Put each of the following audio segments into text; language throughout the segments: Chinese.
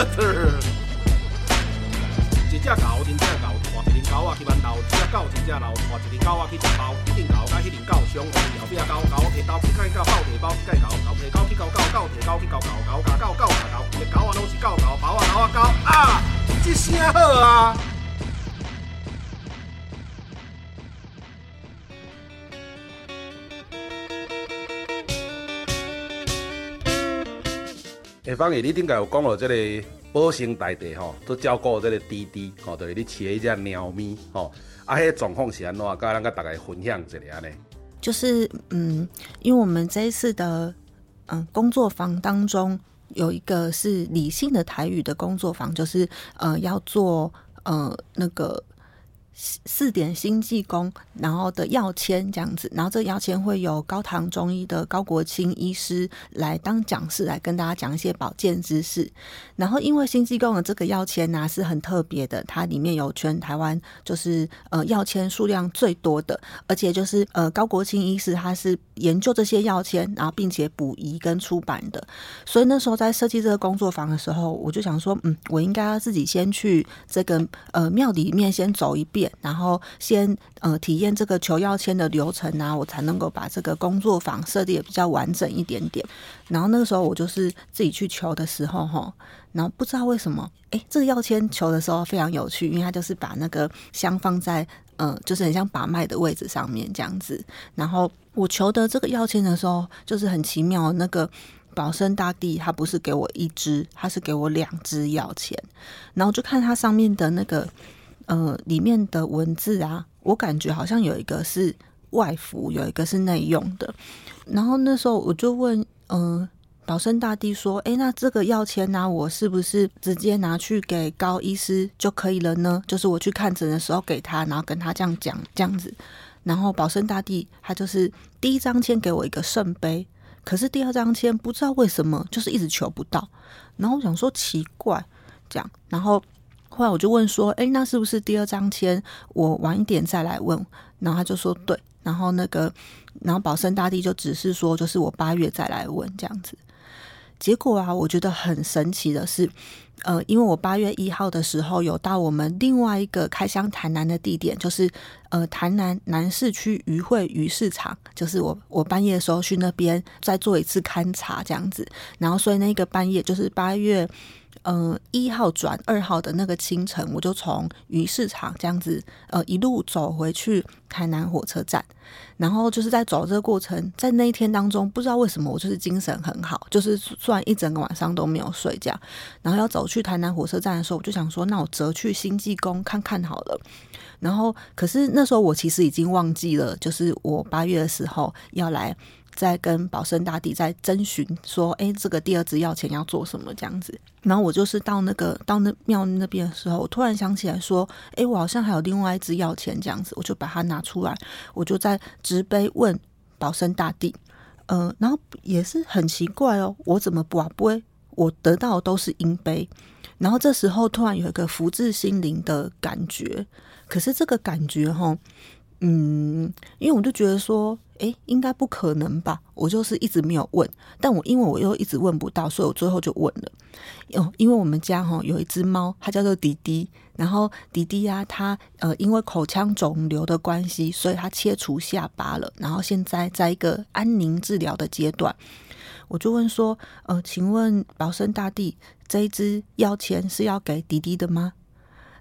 一只狗，一只狗，换一只狗啊去馒头，一只狗，一只老，换一只狗啊去食包，一只狗甲迄只狗相共，后壁狗狗提刀去甲狗，狗提包去甲狗，狗提狗去咬狗，狗摕刀去咬狗，狗咬狗，狗咬狗，一个狗啊拢是狗狗，包啊狗啊狗啊，一声好啊！下方你顶个有讲到这个保生大帝吼，都照顾这个滴滴吼，就是你饲一只猫咪吼，啊，迄状况是安怎？甲咱甲大家分享一下呢？就是嗯，因为我们这一次的嗯工作坊当中有一个是理性的台语的工作坊，就是呃要做呃那个。四点星济公，然后的药签这样子，然后这药签会有高唐中医的高国清医师来当讲师，来跟大家讲一些保健知识。然后因为星济公的这个药签呢是很特别的，它里面有全台湾就是呃药签数量最多的，而且就是呃高国清医师他是研究这些药签，然后并且补遗跟出版的。所以那时候在设计这个工作坊的时候，我就想说，嗯，我应该要自己先去这个呃庙里面先走一遍。然后先呃体验这个求药签的流程啊，我才能够把这个工作坊设计的比较完整一点点。然后那个时候我就是自己去求的时候哈，然后不知道为什么，哎，这个药签求的时候非常有趣，因为它就是把那个香放在呃，就是很像把脉的位置上面这样子。然后我求得这个药签的时候，就是很奇妙，那个保生大帝他不是给我一支，他是给我两支药签，然后就看它上面的那个。呃，里面的文字啊，我感觉好像有一个是外服，有一个是内用的。然后那时候我就问，嗯、呃，保生大帝说：“诶，那这个药签呢，我是不是直接拿去给高医师就可以了呢？就是我去看诊的时候给他，然后跟他这样讲这样子。然后保生大帝他就是第一张签给我一个圣杯，可是第二张签不知道为什么就是一直求不到。然后我想说奇怪，这样，然后。后来我就问说：“哎，那是不是第二张签？我晚一点再来问。”然后他就说：“对。”然后那个，然后保生大帝就只是说：“就是我八月再来问这样子。”结果啊，我觉得很神奇的是，呃，因为我八月一号的时候有到我们另外一个开箱台南的地点，就是呃台南南市区渔会鱼市场，就是我我半夜的时候去那边再做一次勘察这样子。然后所以那个半夜就是八月。嗯，一号转二号的那个清晨，我就从鱼市场这样子，呃，一路走回去台南火车站。然后就是在走这个过程，在那一天当中，不知道为什么我就是精神很好，就是算一整个晚上都没有睡觉。然后要走去台南火车站的时候，我就想说，那我折去新济宫看看好了。然后，可是那时候我其实已经忘记了，就是我八月的时候要来。再跟保生大帝在征询说，哎，这个第二支药钱要做什么这样子？然后我就是到那个到那庙那边的时候，我突然想起来说，哎，我好像还有另外一支药钱这样子，我就把它拿出来，我就在直杯问保生大帝，嗯、呃，然后也是很奇怪哦，我怎么不啊不会，我得到的都是阴杯，然后这时候突然有一个福至心灵的感觉，可是这个感觉哈。嗯，因为我就觉得说，诶，应该不可能吧？我就是一直没有问，但我因为我又一直问不到，所以我最后就问了。哦，因为我们家哈有一只猫，它叫做迪迪，然后迪迪呀，它呃因为口腔肿瘤的关系，所以它切除下巴了，然后现在在一个安宁治疗的阶段。我就问说，呃，请问保生大帝，这一支药签是要给迪迪的吗？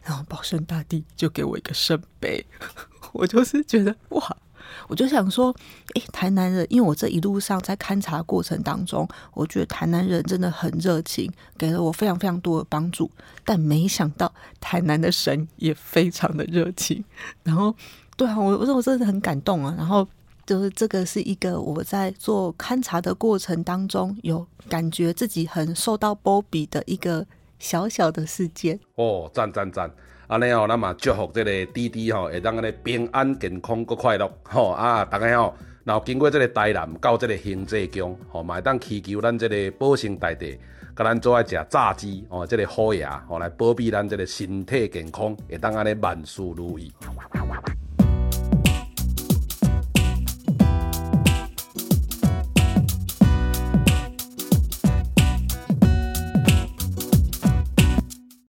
然后保生大帝就给我一个圣杯。我就是觉得哇，我就想说，诶，台南人，因为我这一路上在勘察过程当中，我觉得台南人真的很热情，给了我非常非常多的帮助。但没想到台南的神也非常的热情。然后，对啊，我我说我真的很感动啊。然后就是这个是一个我在做勘察的过程当中，有感觉自己很受到保庇的一个小小的事件。哦，赞赞赞！安尼哦，咱嘛祝福这个弟弟吼，会当安尼平安健康搁快乐。吼啊，大家吼，然后经过这个台南到这个行者宫，吼，嘛会当祈求咱这个保生大帝，甲咱做爱食炸鸡，哦，这个好爷，吼来保庇咱这个身体健康，会当安尼万事如意。